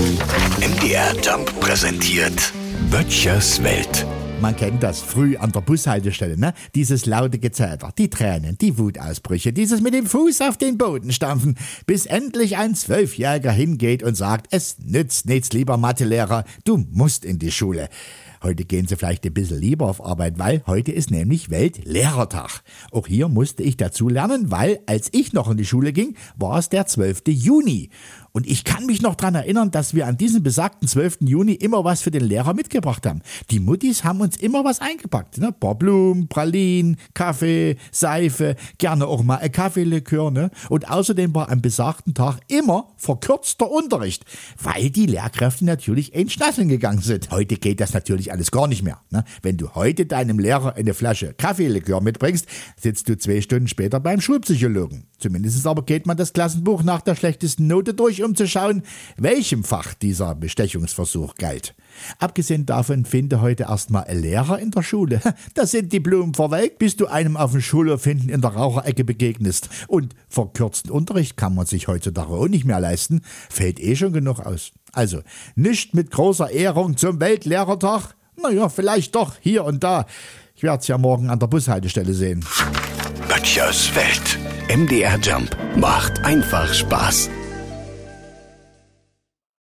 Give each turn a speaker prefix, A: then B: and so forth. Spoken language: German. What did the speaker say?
A: MDR Jump präsentiert Böttchers Welt.
B: Man kennt das früh an der Bushaltestelle, ne? Dieses laute Gezeter, die Tränen, die Wutausbrüche, dieses mit dem Fuß auf den Boden stampfen, bis endlich ein Zwölfjähriger hingeht und sagt, es nützt nichts, lieber Mathelehrer, du musst in die Schule. Heute gehen Sie vielleicht ein bisschen lieber auf Arbeit, weil heute ist nämlich Weltlehrertag. Auch hier musste ich dazu lernen, weil als ich noch in die Schule ging, war es der 12. Juni. Und ich kann mich noch dran erinnern, dass wir an diesem besagten 12. Juni immer was für den Lehrer mitgebracht haben. Die Muttis haben uns immer was eingepackt. Ne? Ein paar Blumen, Pralinen, Kaffee, Seife, gerne auch mal ein Kaffeelikör. Ne? Und außerdem war am besagten Tag immer verkürzter Unterricht, weil die Lehrkräfte natürlich in Schnasseln gegangen sind. Heute geht das natürlich alles gar nicht mehr. Ne? Wenn du heute deinem Lehrer eine Flasche Kaffeelikör mitbringst, sitzt du zwei Stunden später beim Schulpsychologen. Zumindest aber geht man das Klassenbuch nach der schlechtesten Note durch, um zu schauen, welchem Fach dieser Bestechungsversuch galt. Abgesehen davon finde heute erstmal ein Lehrer in der Schule. Da sind die Blumen verwelkt, bis du einem auf dem Schulhof hinten in der Raucherecke begegnest. Und verkürzten Unterricht kann man sich heutzutage auch nicht mehr leisten, fällt eh schon genug aus. Also, nicht mit großer Ehrung zum Weltlehrertag? Naja, vielleicht doch hier und da. Ich werde es ja morgen an der Bushaltestelle sehen.
A: Böttchers Welt. MDR Jump macht einfach Spaß.